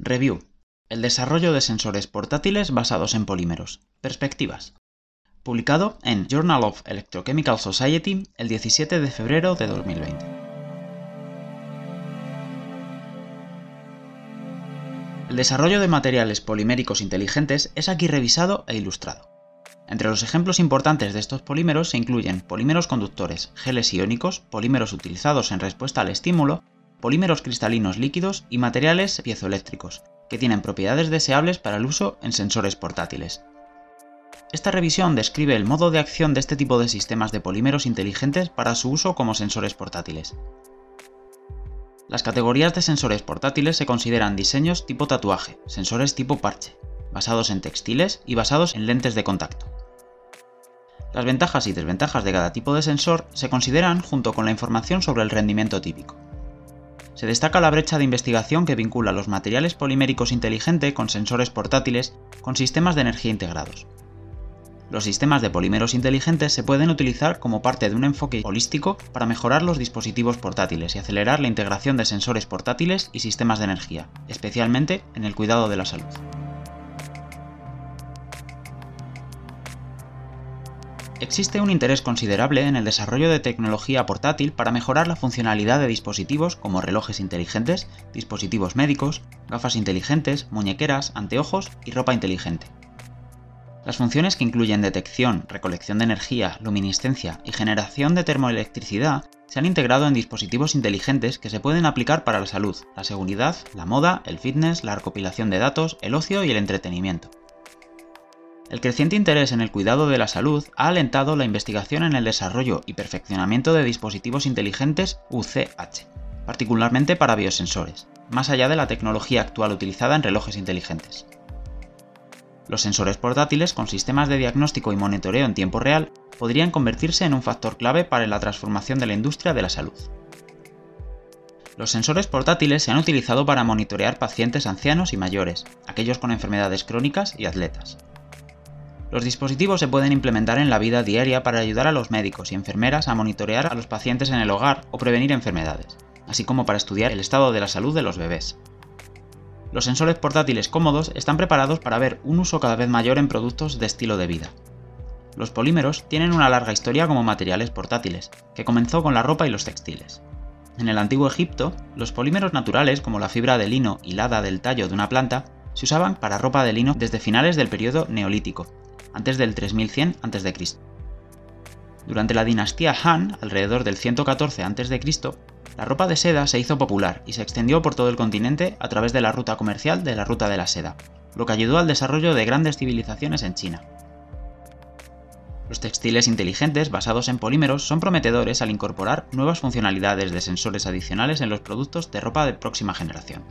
Review. El desarrollo de sensores portátiles basados en polímeros. Perspectivas. Publicado en Journal of Electrochemical Society el 17 de febrero de 2020. El desarrollo de materiales poliméricos inteligentes es aquí revisado e ilustrado. Entre los ejemplos importantes de estos polímeros se incluyen polímeros conductores, geles iónicos, polímeros utilizados en respuesta al estímulo, polímeros cristalinos líquidos y materiales piezoeléctricos, que tienen propiedades deseables para el uso en sensores portátiles. Esta revisión describe el modo de acción de este tipo de sistemas de polímeros inteligentes para su uso como sensores portátiles. Las categorías de sensores portátiles se consideran diseños tipo tatuaje, sensores tipo parche, basados en textiles y basados en lentes de contacto. Las ventajas y desventajas de cada tipo de sensor se consideran junto con la información sobre el rendimiento típico se destaca la brecha de investigación que vincula los materiales poliméricos inteligentes con sensores portátiles con sistemas de energía integrados. Los sistemas de polímeros inteligentes se pueden utilizar como parte de un enfoque holístico para mejorar los dispositivos portátiles y acelerar la integración de sensores portátiles y sistemas de energía, especialmente en el cuidado de la salud. Existe un interés considerable en el desarrollo de tecnología portátil para mejorar la funcionalidad de dispositivos como relojes inteligentes, dispositivos médicos, gafas inteligentes, muñequeras, anteojos y ropa inteligente. Las funciones que incluyen detección, recolección de energía, luminiscencia y generación de termoelectricidad se han integrado en dispositivos inteligentes que se pueden aplicar para la salud, la seguridad, la moda, el fitness, la recopilación de datos, el ocio y el entretenimiento. El creciente interés en el cuidado de la salud ha alentado la investigación en el desarrollo y perfeccionamiento de dispositivos inteligentes UCH, particularmente para biosensores, más allá de la tecnología actual utilizada en relojes inteligentes. Los sensores portátiles con sistemas de diagnóstico y monitoreo en tiempo real podrían convertirse en un factor clave para la transformación de la industria de la salud. Los sensores portátiles se han utilizado para monitorear pacientes ancianos y mayores, aquellos con enfermedades crónicas y atletas. Los dispositivos se pueden implementar en la vida diaria para ayudar a los médicos y enfermeras a monitorear a los pacientes en el hogar o prevenir enfermedades, así como para estudiar el estado de la salud de los bebés. Los sensores portátiles cómodos están preparados para ver un uso cada vez mayor en productos de estilo de vida. Los polímeros tienen una larga historia como materiales portátiles, que comenzó con la ropa y los textiles. En el antiguo Egipto, los polímeros naturales como la fibra de lino hilada del tallo de una planta se usaban para ropa de lino desde finales del periodo neolítico antes del 3100 a.C. Durante la dinastía Han, alrededor del 114 a.C., la ropa de seda se hizo popular y se extendió por todo el continente a través de la ruta comercial de la Ruta de la Seda, lo que ayudó al desarrollo de grandes civilizaciones en China. Los textiles inteligentes basados en polímeros son prometedores al incorporar nuevas funcionalidades de sensores adicionales en los productos de ropa de próxima generación.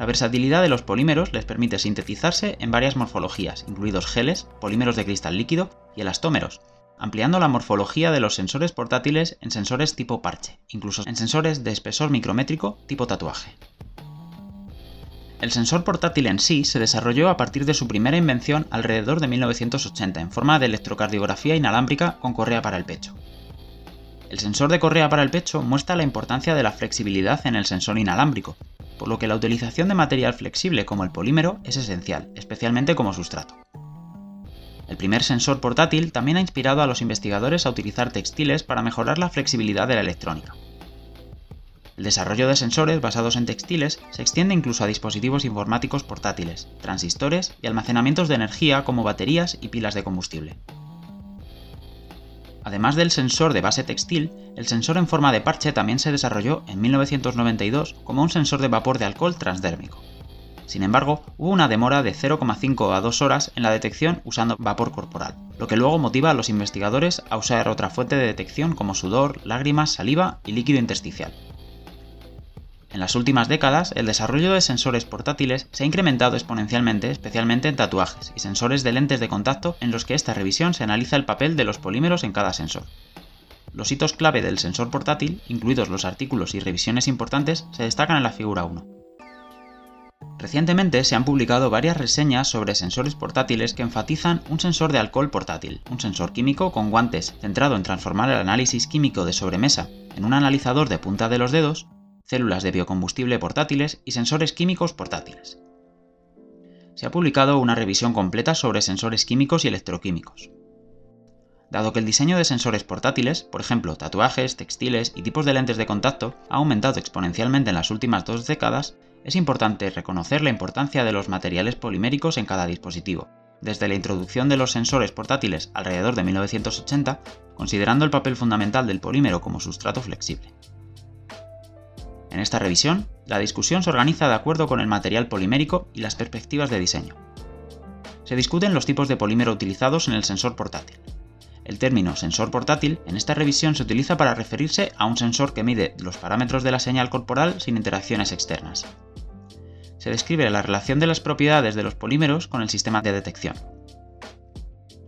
La versatilidad de los polímeros les permite sintetizarse en varias morfologías, incluidos geles, polímeros de cristal líquido y elastómeros, ampliando la morfología de los sensores portátiles en sensores tipo parche, incluso en sensores de espesor micrométrico tipo tatuaje. El sensor portátil en sí se desarrolló a partir de su primera invención alrededor de 1980 en forma de electrocardiografía inalámbrica con correa para el pecho. El sensor de correa para el pecho muestra la importancia de la flexibilidad en el sensor inalámbrico, por lo que la utilización de material flexible como el polímero es esencial, especialmente como sustrato. El primer sensor portátil también ha inspirado a los investigadores a utilizar textiles para mejorar la flexibilidad de la electrónica. El desarrollo de sensores basados en textiles se extiende incluso a dispositivos informáticos portátiles, transistores y almacenamientos de energía como baterías y pilas de combustible. Además del sensor de base textil, el sensor en forma de parche también se desarrolló en 1992 como un sensor de vapor de alcohol transdérmico. Sin embargo, hubo una demora de 0,5 a 2 horas en la detección usando vapor corporal, lo que luego motiva a los investigadores a usar otra fuente de detección como sudor, lágrimas, saliva y líquido intersticial. En las últimas décadas, el desarrollo de sensores portátiles se ha incrementado exponencialmente, especialmente en tatuajes y sensores de lentes de contacto en los que esta revisión se analiza el papel de los polímeros en cada sensor. Los hitos clave del sensor portátil, incluidos los artículos y revisiones importantes, se destacan en la figura 1. Recientemente se han publicado varias reseñas sobre sensores portátiles que enfatizan un sensor de alcohol portátil, un sensor químico con guantes centrado en transformar el análisis químico de sobremesa en un analizador de punta de los dedos células de biocombustible portátiles y sensores químicos portátiles. Se ha publicado una revisión completa sobre sensores químicos y electroquímicos. Dado que el diseño de sensores portátiles, por ejemplo tatuajes, textiles y tipos de lentes de contacto, ha aumentado exponencialmente en las últimas dos décadas, es importante reconocer la importancia de los materiales poliméricos en cada dispositivo, desde la introducción de los sensores portátiles alrededor de 1980, considerando el papel fundamental del polímero como sustrato flexible. En esta revisión, la discusión se organiza de acuerdo con el material polimérico y las perspectivas de diseño. Se discuten los tipos de polímero utilizados en el sensor portátil, el término sensor portátil en esta revisión se utiliza para referirse a un sensor que mide los parámetros de la señal corporal sin interacciones externas. Se describe la relación de las propiedades de los polímeros con el sistema de detección.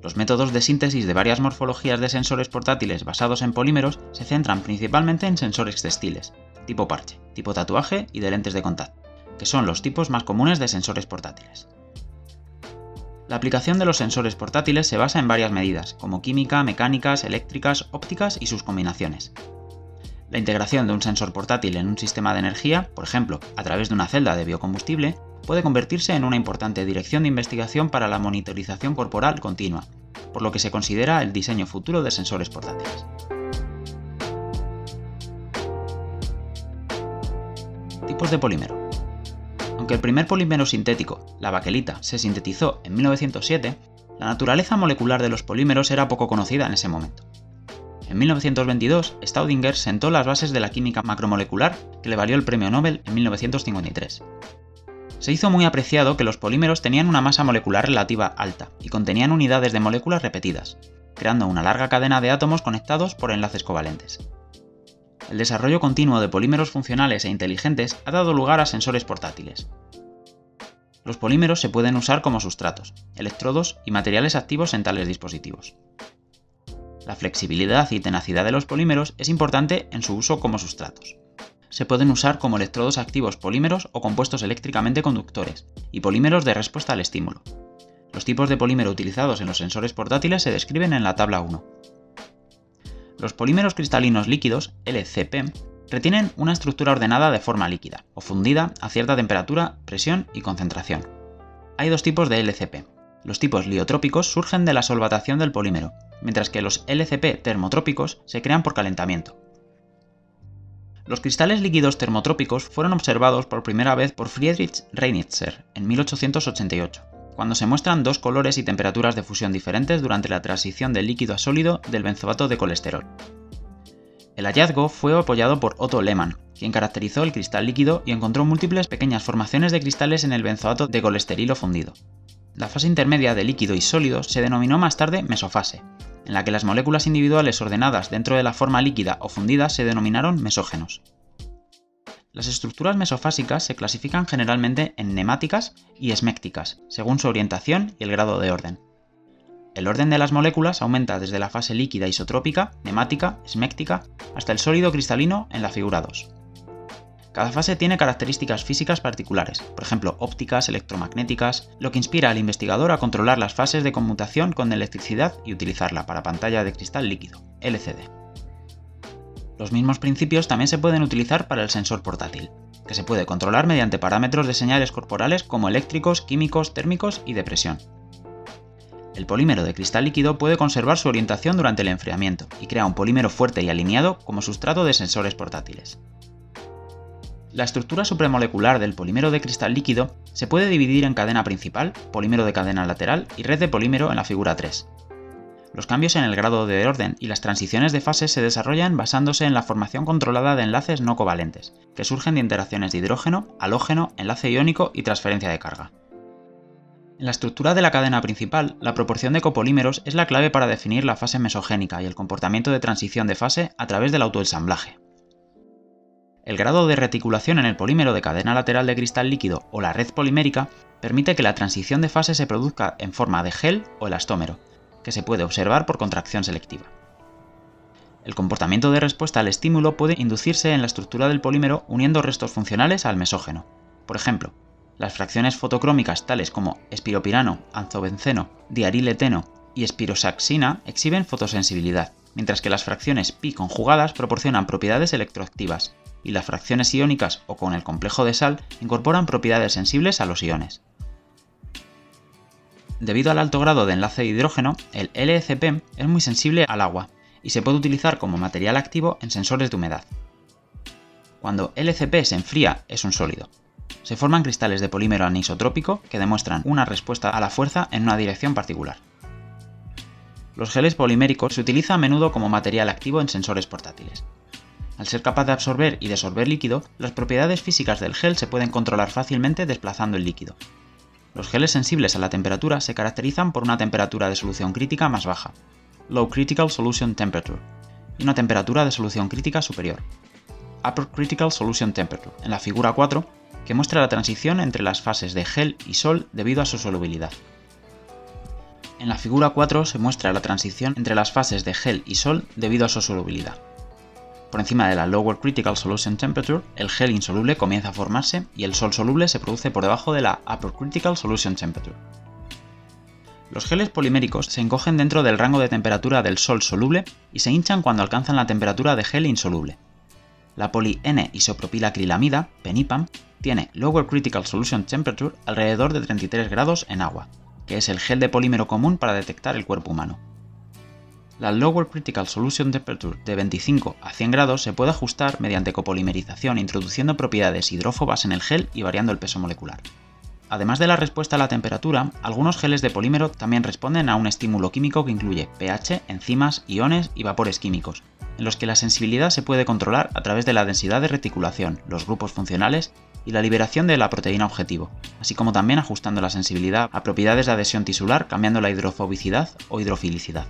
Los métodos de síntesis de varias morfologías de sensores portátiles basados en polímeros se centran principalmente en sensores textiles, tipo parche, tipo tatuaje y de lentes de contacto, que son los tipos más comunes de sensores portátiles. La aplicación de los sensores portátiles se basa en varias medidas, como química, mecánicas, eléctricas, ópticas y sus combinaciones. La integración de un sensor portátil en un sistema de energía, por ejemplo, a través de una celda de biocombustible, puede convertirse en una importante dirección de investigación para la monitorización corporal continua, por lo que se considera el diseño futuro de sensores portátiles. De polímero. Aunque el primer polímero sintético, la baquelita, se sintetizó en 1907, la naturaleza molecular de los polímeros era poco conocida en ese momento. En 1922, Staudinger sentó las bases de la química macromolecular que le valió el premio Nobel en 1953. Se hizo muy apreciado que los polímeros tenían una masa molecular relativa alta y contenían unidades de moléculas repetidas, creando una larga cadena de átomos conectados por enlaces covalentes. El desarrollo continuo de polímeros funcionales e inteligentes ha dado lugar a sensores portátiles. Los polímeros se pueden usar como sustratos, electrodos y materiales activos en tales dispositivos. La flexibilidad y tenacidad de los polímeros es importante en su uso como sustratos. Se pueden usar como electrodos activos polímeros o compuestos eléctricamente conductores, y polímeros de respuesta al estímulo. Los tipos de polímero utilizados en los sensores portátiles se describen en la tabla 1. Los polímeros cristalinos líquidos, LCP, retienen una estructura ordenada de forma líquida, o fundida a cierta temperatura, presión y concentración. Hay dos tipos de LCP. Los tipos liotrópicos surgen de la solvatación del polímero, mientras que los LCP termotrópicos se crean por calentamiento. Los cristales líquidos termotrópicos fueron observados por primera vez por Friedrich Reinitzer en 1888 cuando se muestran dos colores y temperaturas de fusión diferentes durante la transición del líquido a sólido del benzoato de colesterol. El hallazgo fue apoyado por Otto Lehmann, quien caracterizó el cristal líquido y encontró múltiples pequeñas formaciones de cristales en el benzoato de colesterilo fundido. La fase intermedia de líquido y sólido se denominó más tarde mesofase, en la que las moléculas individuales ordenadas dentro de la forma líquida o fundida se denominaron mesógenos. Las estructuras mesofásicas se clasifican generalmente en nemáticas y esmécticas, según su orientación y el grado de orden. El orden de las moléculas aumenta desde la fase líquida isotrópica, nemática, esméctica, hasta el sólido cristalino en la figura 2. Cada fase tiene características físicas particulares, por ejemplo ópticas, electromagnéticas, lo que inspira al investigador a controlar las fases de conmutación con electricidad y utilizarla para pantalla de cristal líquido, LCD. Los mismos principios también se pueden utilizar para el sensor portátil, que se puede controlar mediante parámetros de señales corporales como eléctricos, químicos, térmicos y de presión. El polímero de cristal líquido puede conservar su orientación durante el enfriamiento y crea un polímero fuerte y alineado como sustrato de sensores portátiles. La estructura supramolecular del polímero de cristal líquido se puede dividir en cadena principal, polímero de cadena lateral y red de polímero en la figura 3, los cambios en el grado de orden y las transiciones de fase se desarrollan basándose en la formación controlada de enlaces no covalentes, que surgen de interacciones de hidrógeno, halógeno, enlace iónico y transferencia de carga. En la estructura de la cadena principal, la proporción de copolímeros es la clave para definir la fase mesogénica y el comportamiento de transición de fase a través del autoensamblaje. El grado de reticulación en el polímero de cadena lateral de cristal líquido o la red polimérica permite que la transición de fase se produzca en forma de gel o elastómero, que se puede observar por contracción selectiva. El comportamiento de respuesta al estímulo puede inducirse en la estructura del polímero uniendo restos funcionales al mesógeno. Por ejemplo, las fracciones fotocrómicas tales como espiropirano, anzobenceno, diarileteno y espirosaxina exhiben fotosensibilidad, mientras que las fracciones pi conjugadas proporcionan propiedades electroactivas, y las fracciones iónicas o con el complejo de sal incorporan propiedades sensibles a los iones. Debido al alto grado de enlace de hidrógeno, el LCP es muy sensible al agua y se puede utilizar como material activo en sensores de humedad. Cuando LCP se enfría es un sólido. Se forman cristales de polímero anisotrópico que demuestran una respuesta a la fuerza en una dirección particular. Los geles poliméricos se utilizan a menudo como material activo en sensores portátiles. Al ser capaz de absorber y desorber líquido, las propiedades físicas del gel se pueden controlar fácilmente desplazando el líquido. Los geles sensibles a la temperatura se caracterizan por una temperatura de solución crítica más baja, Low Critical Solution Temperature, y una temperatura de solución crítica superior, Upper Critical Solution Temperature, en la figura 4, que muestra la transición entre las fases de gel y sol debido a su solubilidad. En la figura 4 se muestra la transición entre las fases de gel y sol debido a su solubilidad. Por encima de la Lower Critical Solution Temperature, el gel insoluble comienza a formarse y el sol soluble se produce por debajo de la Upper Critical Solution Temperature. Los geles poliméricos se encogen dentro del rango de temperatura del sol soluble y se hinchan cuando alcanzan la temperatura de gel insoluble. La poli-N-isopropilacrilamida, PENIPAM, tiene Lower Critical Solution Temperature alrededor de 33 grados en agua, que es el gel de polímero común para detectar el cuerpo humano. La Lower Critical Solution Temperature de 25 a 100 grados se puede ajustar mediante copolimerización introduciendo propiedades hidrófobas en el gel y variando el peso molecular. Además de la respuesta a la temperatura, algunos geles de polímero también responden a un estímulo químico que incluye pH, enzimas, iones y vapores químicos, en los que la sensibilidad se puede controlar a través de la densidad de reticulación, los grupos funcionales y la liberación de la proteína objetivo, así como también ajustando la sensibilidad a propiedades de adhesión tisular cambiando la hidrofobicidad o hidrofilicidad.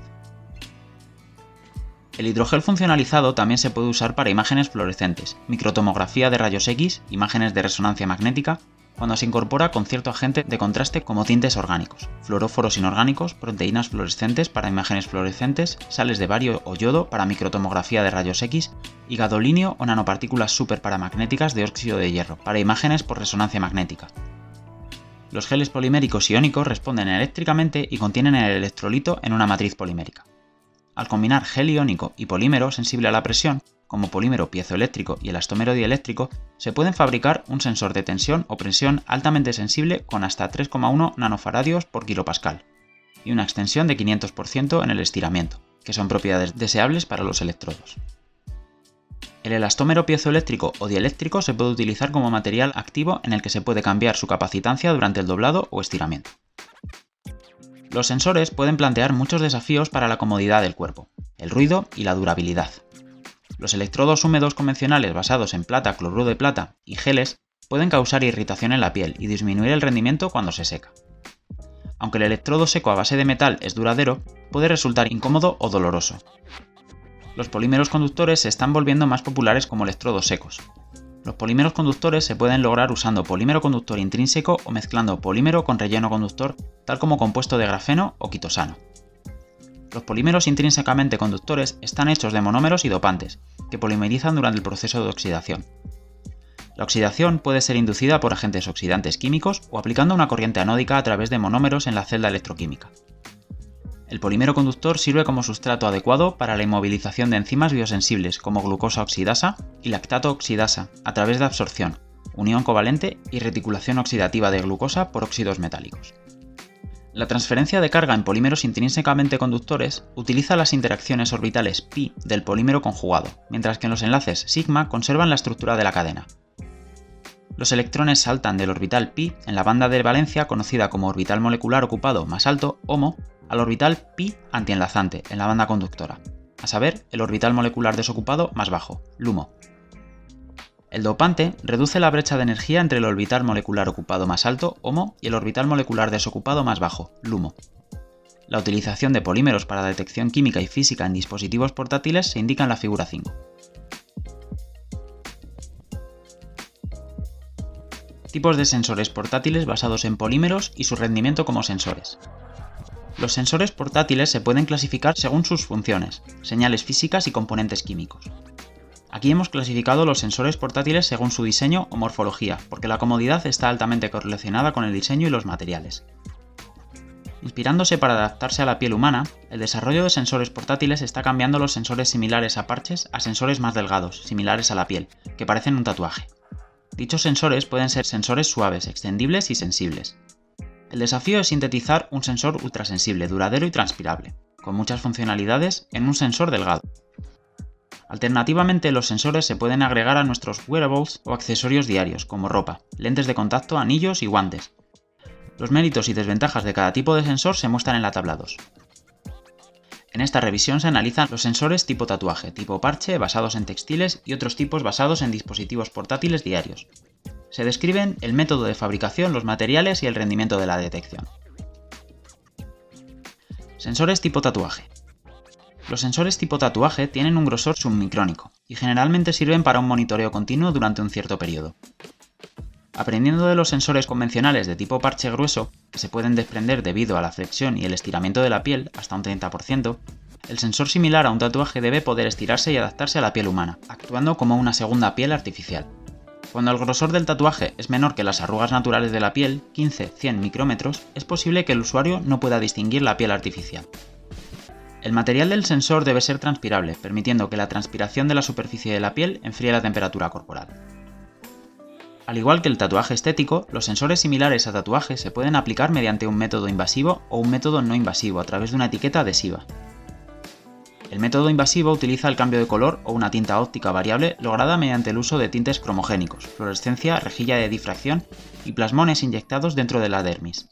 El hidrogel funcionalizado también se puede usar para imágenes fluorescentes, microtomografía de rayos X, imágenes de resonancia magnética, cuando se incorpora con cierto agente de contraste como tintes orgánicos, fluoróforos inorgánicos, proteínas fluorescentes para imágenes fluorescentes, sales de bario o yodo para microtomografía de rayos X y gadolinio o nanopartículas superparamagnéticas de óxido de hierro para imágenes por resonancia magnética. Los geles poliméricos iónicos responden eléctricamente y contienen el electrolito en una matriz polimérica. Al combinar gel iónico y polímero sensible a la presión, como polímero piezoeléctrico y elastómero dieléctrico, se pueden fabricar un sensor de tensión o presión altamente sensible con hasta 3,1 nanofaradios por kilopascal y una extensión de 500% en el estiramiento, que son propiedades deseables para los electrodos. El elastómero piezoeléctrico o dieléctrico se puede utilizar como material activo en el que se puede cambiar su capacitancia durante el doblado o estiramiento. Los sensores pueden plantear muchos desafíos para la comodidad del cuerpo, el ruido y la durabilidad. Los electrodos húmedos convencionales basados en plata, cloruro de plata y geles pueden causar irritación en la piel y disminuir el rendimiento cuando se seca. Aunque el electrodo seco a base de metal es duradero, puede resultar incómodo o doloroso. Los polímeros conductores se están volviendo más populares como electrodos secos, los polímeros conductores se pueden lograr usando polímero conductor intrínseco o mezclando polímero con relleno conductor, tal como compuesto de grafeno o quitosano. Los polímeros intrínsecamente conductores están hechos de monómeros y dopantes, que polimerizan durante el proceso de oxidación. La oxidación puede ser inducida por agentes oxidantes químicos o aplicando una corriente anódica a través de monómeros en la celda electroquímica. El polímero conductor sirve como sustrato adecuado para la inmovilización de enzimas biosensibles como glucosa oxidasa y lactato oxidasa a través de absorción, unión covalente y reticulación oxidativa de glucosa por óxidos metálicos. La transferencia de carga en polímeros intrínsecamente conductores utiliza las interacciones orbitales pi del polímero conjugado, mientras que en los enlaces sigma conservan la estructura de la cadena. Los electrones saltan del orbital pi en la banda de valencia conocida como orbital molecular ocupado más alto, HOMO, al orbital pi antienlazante en la banda conductora, a saber, el orbital molecular desocupado más bajo, LUMO. El dopante reduce la brecha de energía entre el orbital molecular ocupado más alto, HOMO, y el orbital molecular desocupado más bajo, LUMO. La utilización de polímeros para detección química y física en dispositivos portátiles se indica en la figura 5. Tipos de sensores portátiles basados en polímeros y su rendimiento como sensores. Los sensores portátiles se pueden clasificar según sus funciones, señales físicas y componentes químicos. Aquí hemos clasificado los sensores portátiles según su diseño o morfología, porque la comodidad está altamente correlacionada con el diseño y los materiales. Inspirándose para adaptarse a la piel humana, el desarrollo de sensores portátiles está cambiando los sensores similares a parches a sensores más delgados, similares a la piel, que parecen un tatuaje. Dichos sensores pueden ser sensores suaves, extendibles y sensibles. El desafío es sintetizar un sensor ultrasensible, duradero y transpirable, con muchas funcionalidades, en un sensor delgado. Alternativamente, los sensores se pueden agregar a nuestros wearables o accesorios diarios, como ropa, lentes de contacto, anillos y guantes. Los méritos y desventajas de cada tipo de sensor se muestran en la tabla 2. En esta revisión se analizan los sensores tipo tatuaje, tipo parche, basados en textiles y otros tipos basados en dispositivos portátiles diarios. Se describen el método de fabricación, los materiales y el rendimiento de la detección. Sensores tipo tatuaje. Los sensores tipo tatuaje tienen un grosor submicrónico y generalmente sirven para un monitoreo continuo durante un cierto periodo. Aprendiendo de los sensores convencionales de tipo parche grueso, que se pueden desprender debido a la flexión y el estiramiento de la piel hasta un 30%, el sensor similar a un tatuaje debe poder estirarse y adaptarse a la piel humana, actuando como una segunda piel artificial. Cuando el grosor del tatuaje es menor que las arrugas naturales de la piel, 15-100 micrómetros, es posible que el usuario no pueda distinguir la piel artificial. El material del sensor debe ser transpirable, permitiendo que la transpiración de la superficie de la piel enfríe la temperatura corporal. Al igual que el tatuaje estético, los sensores similares a tatuajes se pueden aplicar mediante un método invasivo o un método no invasivo a través de una etiqueta adhesiva. El método invasivo utiliza el cambio de color o una tinta óptica variable lograda mediante el uso de tintes cromogénicos, fluorescencia, rejilla de difracción y plasmones inyectados dentro de la dermis.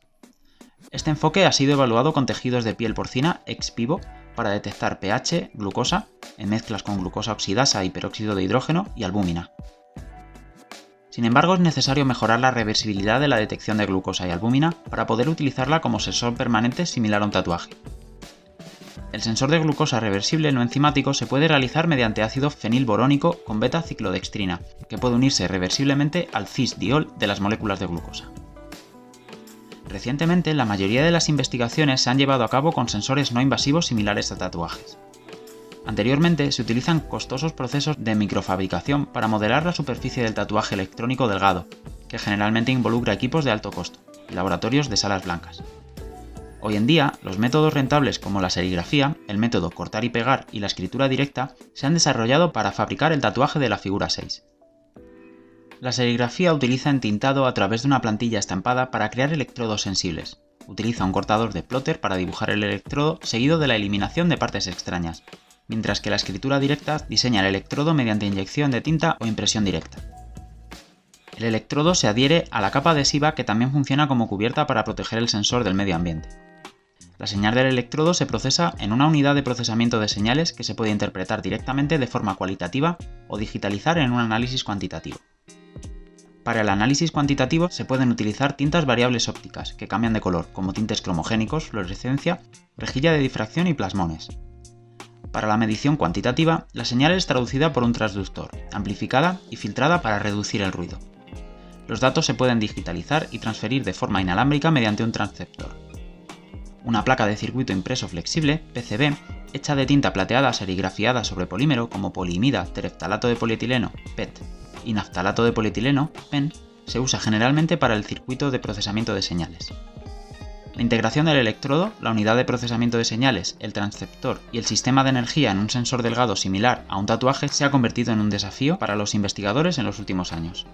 Este enfoque ha sido evaluado con tejidos de piel porcina ex vivo para detectar pH, glucosa, en mezclas con glucosa oxidasa y peróxido de hidrógeno y albúmina. Sin embargo, es necesario mejorar la reversibilidad de la detección de glucosa y albúmina para poder utilizarla como sensor permanente similar a un tatuaje. El sensor de glucosa reversible no enzimático se puede realizar mediante ácido fenilborónico con beta-ciclodextrina, que puede unirse reversiblemente al cis-diol de las moléculas de glucosa. Recientemente, la mayoría de las investigaciones se han llevado a cabo con sensores no invasivos similares a tatuajes. Anteriormente se utilizan costosos procesos de microfabricación para modelar la superficie del tatuaje electrónico delgado, que generalmente involucra equipos de alto costo y laboratorios de salas blancas. Hoy en día, los métodos rentables como la serigrafía, el método cortar y pegar y la escritura directa se han desarrollado para fabricar el tatuaje de la figura 6. La serigrafía utiliza entintado a través de una plantilla estampada para crear electrodos sensibles. Utiliza un cortador de plotter para dibujar el electrodo seguido de la eliminación de partes extrañas, mientras que la escritura directa diseña el electrodo mediante inyección de tinta o impresión directa. El electrodo se adhiere a la capa adhesiva que también funciona como cubierta para proteger el sensor del medio ambiente. La señal del electrodo se procesa en una unidad de procesamiento de señales que se puede interpretar directamente de forma cualitativa o digitalizar en un análisis cuantitativo. Para el análisis cuantitativo se pueden utilizar tintas variables ópticas que cambian de color, como tintes cromogénicos, fluorescencia, rejilla de difracción y plasmones. Para la medición cuantitativa, la señal es traducida por un transductor, amplificada y filtrada para reducir el ruido. Los datos se pueden digitalizar y transferir de forma inalámbrica mediante un transceptor. Una placa de circuito impreso flexible, PCB, hecha de tinta plateada serigrafiada sobre polímero como poliimida, tereftalato de polietileno, PET, y naftalato de polietileno, PEN, se usa generalmente para el circuito de procesamiento de señales. La integración del electrodo, la unidad de procesamiento de señales, el transceptor y el sistema de energía en un sensor delgado similar a un tatuaje se ha convertido en un desafío para los investigadores en los últimos años.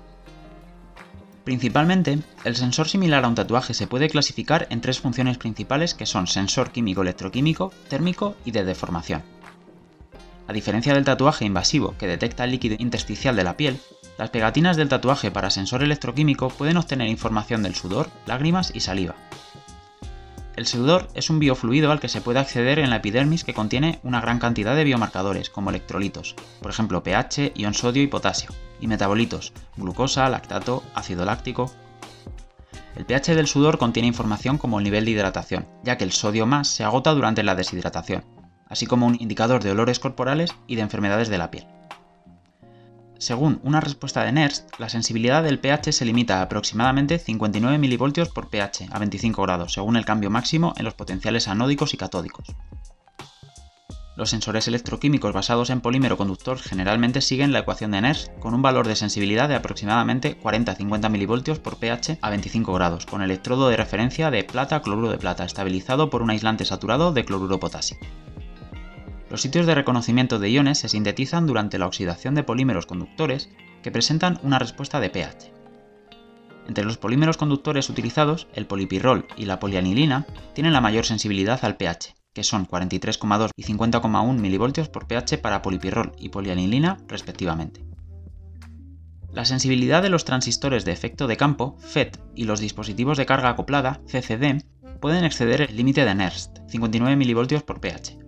Principalmente, el sensor similar a un tatuaje se puede clasificar en tres funciones principales que son sensor químico-electroquímico, térmico y de deformación. A diferencia del tatuaje invasivo que detecta el líquido intersticial de la piel, las pegatinas del tatuaje para sensor electroquímico pueden obtener información del sudor, lágrimas y saliva. El sudor es un biofluido al que se puede acceder en la epidermis que contiene una gran cantidad de biomarcadores, como electrolitos, por ejemplo pH, ion sodio y potasio, y metabolitos, glucosa, lactato, ácido láctico. El pH del sudor contiene información como el nivel de hidratación, ya que el sodio más se agota durante la deshidratación, así como un indicador de olores corporales y de enfermedades de la piel. Según una respuesta de NERST, la sensibilidad del pH se limita a aproximadamente 59 mV por pH a 25 grados, según el cambio máximo en los potenciales anódicos y catódicos. Los sensores electroquímicos basados en polímero conductor generalmente siguen la ecuación de Nernst con un valor de sensibilidad de aproximadamente 40-50 mV por pH a 25 grados, con electrodo de referencia de plata-cloruro de plata, estabilizado por un aislante saturado de cloruro potasio. Los sitios de reconocimiento de iones se sintetizan durante la oxidación de polímeros conductores que presentan una respuesta de pH. Entre los polímeros conductores utilizados, el polipirrol y la polianilina tienen la mayor sensibilidad al pH, que son 43,2 y 50,1 mV por pH para polipirrol y polianilina respectivamente. La sensibilidad de los transistores de efecto de campo, FET, y los dispositivos de carga acoplada, CCD, pueden exceder el límite de Nernst, 59 mV por pH.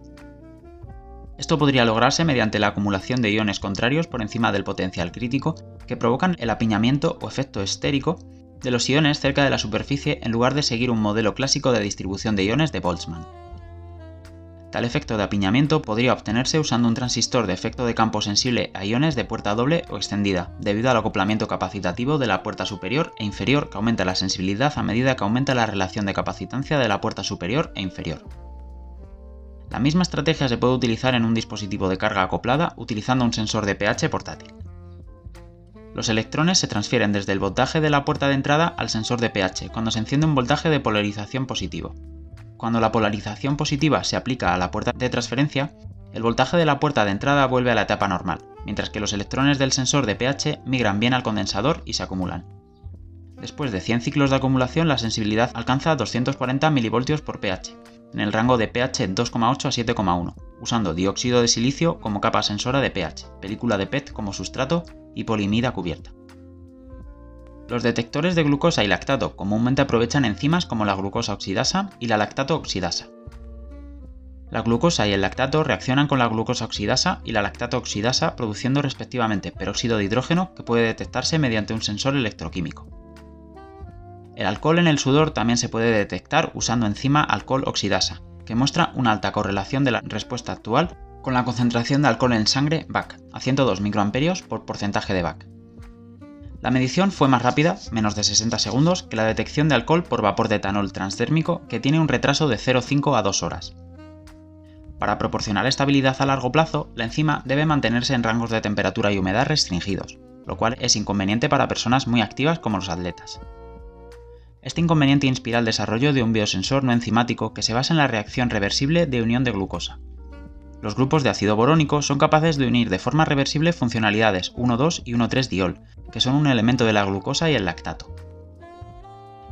Esto podría lograrse mediante la acumulación de iones contrarios por encima del potencial crítico que provocan el apiñamiento o efecto estérico de los iones cerca de la superficie en lugar de seguir un modelo clásico de distribución de iones de Boltzmann. Tal efecto de apiñamiento podría obtenerse usando un transistor de efecto de campo sensible a iones de puerta doble o extendida, debido al acoplamiento capacitativo de la puerta superior e inferior que aumenta la sensibilidad a medida que aumenta la relación de capacitancia de la puerta superior e inferior. La misma estrategia se puede utilizar en un dispositivo de carga acoplada utilizando un sensor de pH portátil. Los electrones se transfieren desde el voltaje de la puerta de entrada al sensor de pH cuando se enciende un voltaje de polarización positivo. Cuando la polarización positiva se aplica a la puerta de transferencia, el voltaje de la puerta de entrada vuelve a la etapa normal, mientras que los electrones del sensor de pH migran bien al condensador y se acumulan. Después de 100 ciclos de acumulación, la sensibilidad alcanza 240 mV por pH, en el rango de pH 2,8 a 7,1, usando dióxido de silicio como capa sensora de pH, película de PET como sustrato y polimida cubierta. Los detectores de glucosa y lactato comúnmente aprovechan enzimas como la glucosa oxidasa y la lactato oxidasa. La glucosa y el lactato reaccionan con la glucosa oxidasa y la lactato oxidasa produciendo respectivamente peróxido de hidrógeno que puede detectarse mediante un sensor electroquímico. El alcohol en el sudor también se puede detectar usando enzima alcohol oxidasa, que muestra una alta correlación de la respuesta actual con la concentración de alcohol en sangre BAC, a 102 microamperios por porcentaje de BAC. La medición fue más rápida, menos de 60 segundos, que la detección de alcohol por vapor de etanol transdérmico, que tiene un retraso de 0,5 a 2 horas. Para proporcionar estabilidad a largo plazo, la enzima debe mantenerse en rangos de temperatura y humedad restringidos, lo cual es inconveniente para personas muy activas como los atletas. Este inconveniente inspira el desarrollo de un biosensor no enzimático que se basa en la reacción reversible de unión de glucosa. Los grupos de ácido borónico son capaces de unir de forma reversible funcionalidades 1,2 y 1,3 diol, que son un elemento de la glucosa y el lactato.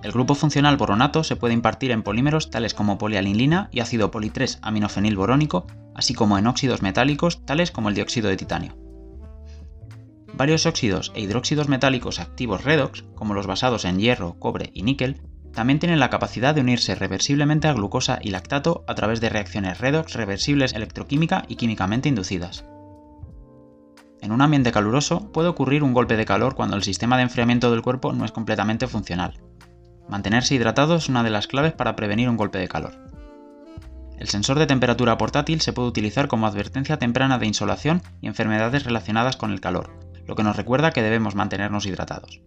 El grupo funcional boronato se puede impartir en polímeros tales como polialinilina y ácido poli-3 aminofenil borónico, así como en óxidos metálicos tales como el dióxido de titanio. Varios óxidos e hidróxidos metálicos activos redox, como los basados en hierro, cobre y níquel, también tienen la capacidad de unirse reversiblemente a glucosa y lactato a través de reacciones redox reversibles electroquímica y químicamente inducidas. En un ambiente caluroso puede ocurrir un golpe de calor cuando el sistema de enfriamiento del cuerpo no es completamente funcional. Mantenerse hidratado es una de las claves para prevenir un golpe de calor. El sensor de temperatura portátil se puede utilizar como advertencia temprana de insolación y enfermedades relacionadas con el calor, lo que nos recuerda que debemos mantenernos hidratados.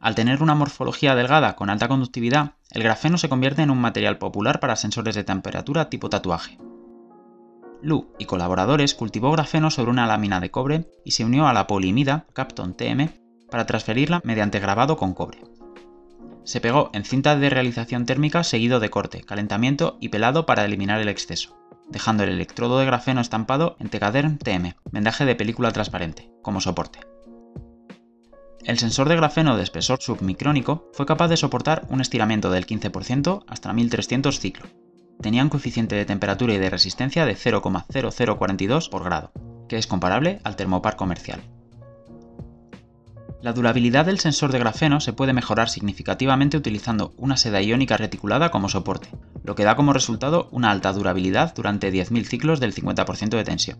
Al tener una morfología delgada con alta conductividad, el grafeno se convierte en un material popular para sensores de temperatura tipo tatuaje. Lu y colaboradores cultivó grafeno sobre una lámina de cobre y se unió a la polimida Capton TM para transferirla mediante grabado con cobre. Se pegó en cinta de realización térmica seguido de corte, calentamiento y pelado para eliminar el exceso dejando el electrodo de grafeno estampado en Tegaderm TM, vendaje de película transparente, como soporte. El sensor de grafeno de espesor submicrónico fue capaz de soportar un estiramiento del 15% hasta 1300 ciclos. Tenía un coeficiente de temperatura y de resistencia de 0,0042 por grado, que es comparable al termopar comercial. La durabilidad del sensor de grafeno se puede mejorar significativamente utilizando una seda iónica reticulada como soporte, lo que da como resultado una alta durabilidad durante 10.000 ciclos del 50% de tensión.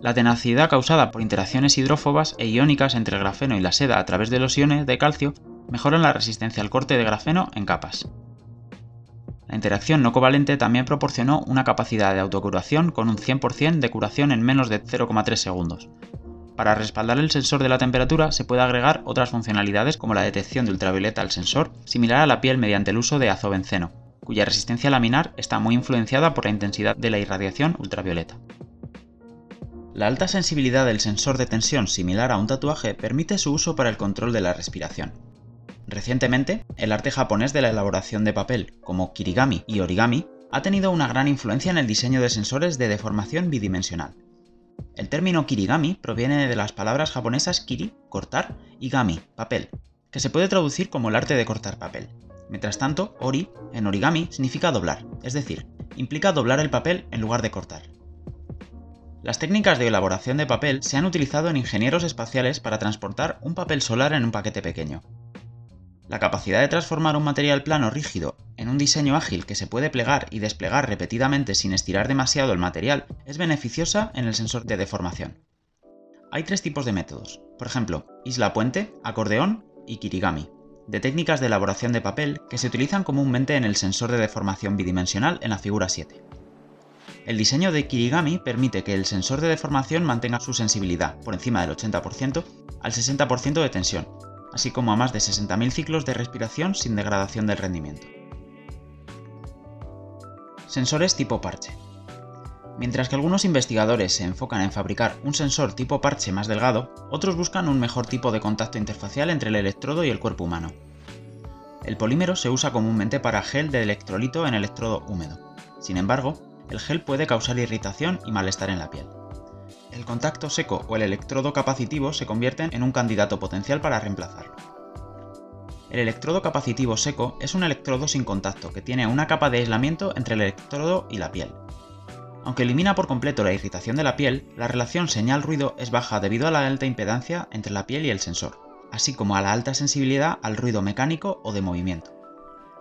La tenacidad causada por interacciones hidrófobas e iónicas entre el grafeno y la seda a través de los iones de calcio mejoran la resistencia al corte de grafeno en capas. La interacción no covalente también proporcionó una capacidad de autocuración con un 100% de curación en menos de 0,3 segundos, para respaldar el sensor de la temperatura se puede agregar otras funcionalidades como la detección de ultravioleta al sensor, similar a la piel mediante el uso de azobenceno, cuya resistencia laminar está muy influenciada por la intensidad de la irradiación ultravioleta. La alta sensibilidad del sensor de tensión similar a un tatuaje permite su uso para el control de la respiración. Recientemente, el arte japonés de la elaboración de papel, como kirigami y origami, ha tenido una gran influencia en el diseño de sensores de deformación bidimensional. El término kirigami proviene de las palabras japonesas kiri, cortar, y gami, papel, que se puede traducir como el arte de cortar papel. Mientras tanto, ori, en origami, significa doblar, es decir, implica doblar el papel en lugar de cortar. Las técnicas de elaboración de papel se han utilizado en ingenieros espaciales para transportar un papel solar en un paquete pequeño. La capacidad de transformar un material plano rígido en un diseño ágil que se puede plegar y desplegar repetidamente sin estirar demasiado el material es beneficiosa en el sensor de deformación. Hay tres tipos de métodos, por ejemplo, isla puente, acordeón y kirigami, de técnicas de elaboración de papel que se utilizan comúnmente en el sensor de deformación bidimensional en la figura 7. El diseño de Kirigami permite que el sensor de deformación mantenga su sensibilidad por encima del 80% al 60% de tensión, así como a más de 60.000 ciclos de respiración sin degradación del rendimiento. Sensores tipo parche. Mientras que algunos investigadores se enfocan en fabricar un sensor tipo parche más delgado, otros buscan un mejor tipo de contacto interfacial entre el electrodo y el cuerpo humano. El polímero se usa comúnmente para gel de electrolito en electrodo húmedo. Sin embargo, el gel puede causar irritación y malestar en la piel. El contacto seco o el electrodo capacitivo se convierten en un candidato potencial para reemplazarlo. El electrodo capacitivo seco es un electrodo sin contacto que tiene una capa de aislamiento entre el electrodo y la piel. Aunque elimina por completo la irritación de la piel, la relación señal-ruido es baja debido a la alta impedancia entre la piel y el sensor, así como a la alta sensibilidad al ruido mecánico o de movimiento.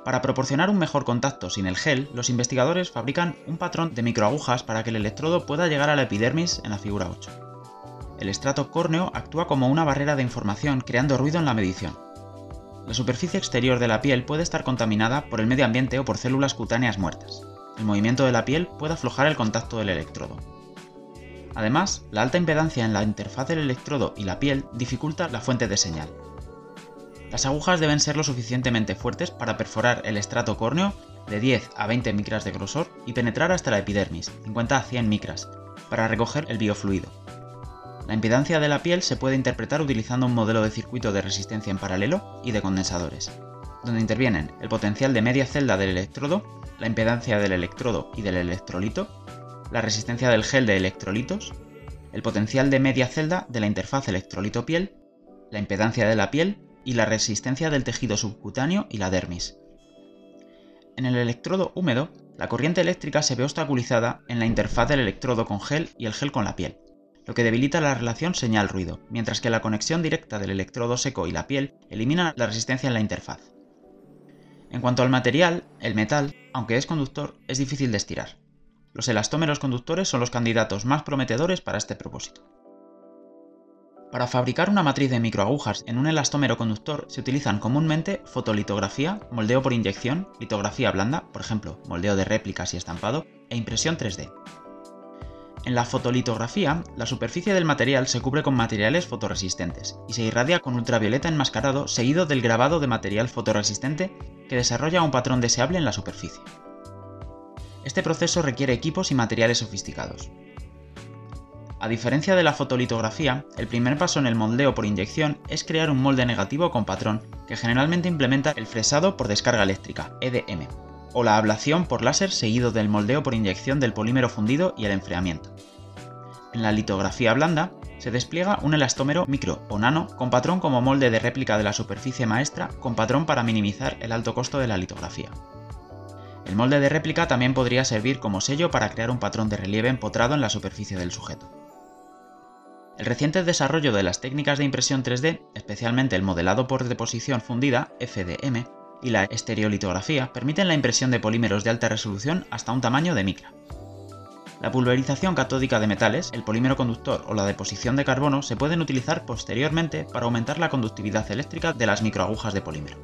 Para proporcionar un mejor contacto sin el gel, los investigadores fabrican un patrón de microagujas para que el electrodo pueda llegar a la epidermis en la figura 8. El estrato córneo actúa como una barrera de información creando ruido en la medición. La superficie exterior de la piel puede estar contaminada por el medio ambiente o por células cutáneas muertas. El movimiento de la piel puede aflojar el contacto del electrodo. Además, la alta impedancia en la interfaz del electrodo y la piel dificulta la fuente de señal, las agujas deben ser lo suficientemente fuertes para perforar el estrato córneo de 10 a 20 micras de grosor y penetrar hasta la epidermis, 50 a 100 micras, para recoger el biofluido. La impedancia de la piel se puede interpretar utilizando un modelo de circuito de resistencia en paralelo y de condensadores, donde intervienen el potencial de media celda del electrodo, la impedancia del electrodo y del electrolito, la resistencia del gel de electrolitos, el potencial de media celda de la interfaz electrolito-piel, la impedancia de la piel y la resistencia del tejido subcutáneo y la dermis. En el electrodo húmedo, la corriente eléctrica se ve obstaculizada en la interfaz del electrodo con gel y el gel con la piel, lo que debilita la relación señal-ruido, mientras que la conexión directa del electrodo seco y la piel elimina la resistencia en la interfaz. En cuanto al material, el metal, aunque es conductor, es difícil de estirar. Los elastómeros conductores son los candidatos más prometedores para este propósito. Para fabricar una matriz de microagujas en un elastómero conductor se utilizan comúnmente fotolitografía, moldeo por inyección, litografía blanda, por ejemplo, moldeo de réplicas y estampado, e impresión 3D. En la fotolitografía, la superficie del material se cubre con materiales fotoresistentes y se irradia con ultravioleta enmascarado seguido del grabado de material fotoresistente que desarrolla un patrón deseable en la superficie. Este proceso requiere equipos y materiales sofisticados. A diferencia de la fotolitografía, el primer paso en el moldeo por inyección es crear un molde negativo con patrón, que generalmente implementa el fresado por descarga eléctrica, EDM, o la ablación por láser seguido del moldeo por inyección del polímero fundido y el enfriamiento. En la litografía blanda, se despliega un elastómero micro o nano con patrón como molde de réplica de la superficie maestra con patrón para minimizar el alto costo de la litografía. El molde de réplica también podría servir como sello para crear un patrón de relieve empotrado en la superficie del sujeto. El reciente desarrollo de las técnicas de impresión 3D, especialmente el modelado por deposición fundida, FDM, y la estereolitografía, permiten la impresión de polímeros de alta resolución hasta un tamaño de micra. La pulverización catódica de metales, el polímero conductor o la deposición de carbono se pueden utilizar posteriormente para aumentar la conductividad eléctrica de las microagujas de polímero.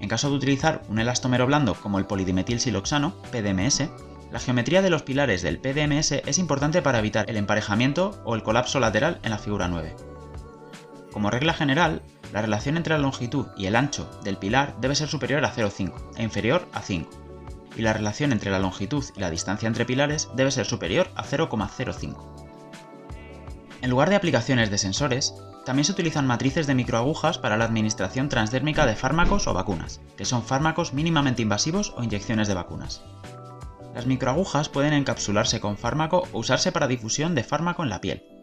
En caso de utilizar un elastómero blando como el polidimetilsiloxano, PDMS, la geometría de los pilares del PDMS es importante para evitar el emparejamiento o el colapso lateral en la figura 9. Como regla general, la relación entre la longitud y el ancho del pilar debe ser superior a 0,5 e inferior a 5, y la relación entre la longitud y la distancia entre pilares debe ser superior a 0,05. En lugar de aplicaciones de sensores, también se utilizan matrices de microagujas para la administración transdérmica de fármacos o vacunas, que son fármacos mínimamente invasivos o inyecciones de vacunas. Las microagujas pueden encapsularse con fármaco o usarse para difusión de fármaco en la piel,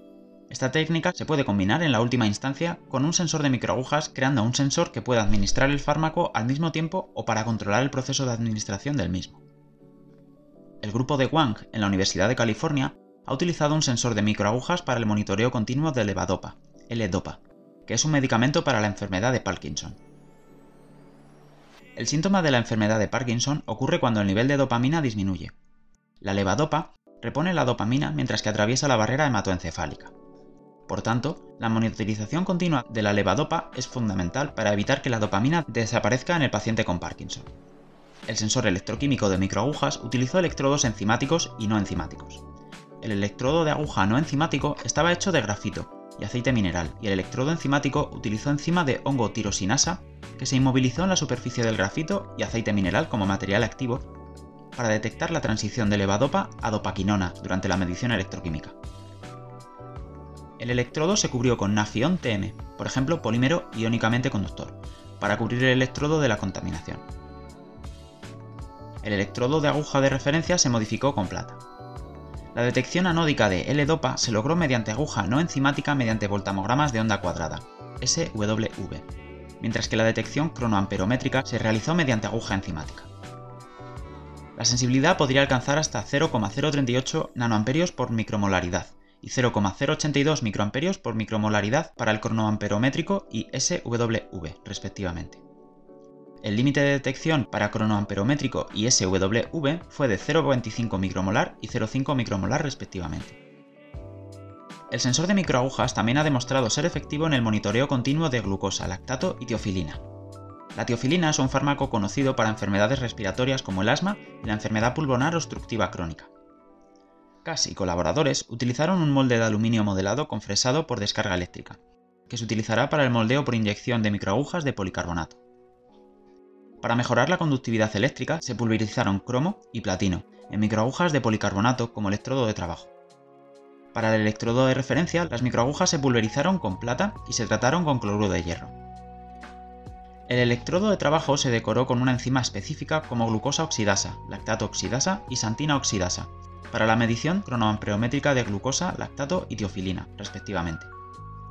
esta técnica se puede combinar en la última instancia con un sensor de microagujas creando un sensor que pueda administrar el fármaco al mismo tiempo o para controlar el proceso de administración del mismo. El grupo de Wang en la Universidad de California ha utilizado un sensor de microagujas para el monitoreo continuo de levadopa, L-Dopa, que es un medicamento para la enfermedad de Parkinson. El síntoma de la enfermedad de Parkinson ocurre cuando el nivel de dopamina disminuye. La levadopa repone la dopamina mientras que atraviesa la barrera hematoencefálica. Por tanto, la monitorización continua de la levadopa es fundamental para evitar que la dopamina desaparezca en el paciente con Parkinson. El sensor electroquímico de microagujas utilizó electrodos enzimáticos y no enzimáticos. El electrodo de aguja no enzimático estaba hecho de grafito y aceite mineral, y el electrodo enzimático utilizó enzima de hongo tirosinasa que se inmovilizó en la superficie del grafito y aceite mineral como material activo para detectar la transición de levadopa a dopaquinona durante la medición electroquímica. El electrodo se cubrió con Nafion TM, por ejemplo polímero iónicamente conductor, para cubrir el electrodo de la contaminación. El electrodo de aguja de referencia se modificó con plata. La detección anódica de L-Dopa se logró mediante aguja no enzimática mediante voltamogramas de onda cuadrada, SWV, mientras que la detección cronoamperométrica se realizó mediante aguja enzimática. La sensibilidad podría alcanzar hasta 0,038 nanoamperios por micromolaridad, y 0,082 microamperios por micromolaridad para el cronoamperométrico y SWV, respectivamente. El límite de detección para cronoamperométrico y SWV fue de 0,25 micromolar y 0,5 micromolar respectivamente. El sensor de microagujas también ha demostrado ser efectivo en el monitoreo continuo de glucosa, lactato y tiofilina. La tiofilina es un fármaco conocido para enfermedades respiratorias como el asma y la enfermedad pulmonar obstructiva crónica. Cass y colaboradores utilizaron un molde de aluminio modelado con fresado por descarga eléctrica, que se utilizará para el moldeo por inyección de microagujas de policarbonato. Para mejorar la conductividad eléctrica se pulverizaron cromo y platino en microagujas de policarbonato como electrodo de trabajo. Para el electrodo de referencia, las microagujas se pulverizaron con plata y se trataron con cloruro de hierro. El electrodo de trabajo se decoró con una enzima específica como glucosa oxidasa, lactato oxidasa y santina oxidasa, para la medición cronoamperométrica de glucosa, lactato y tiofilina, respectivamente,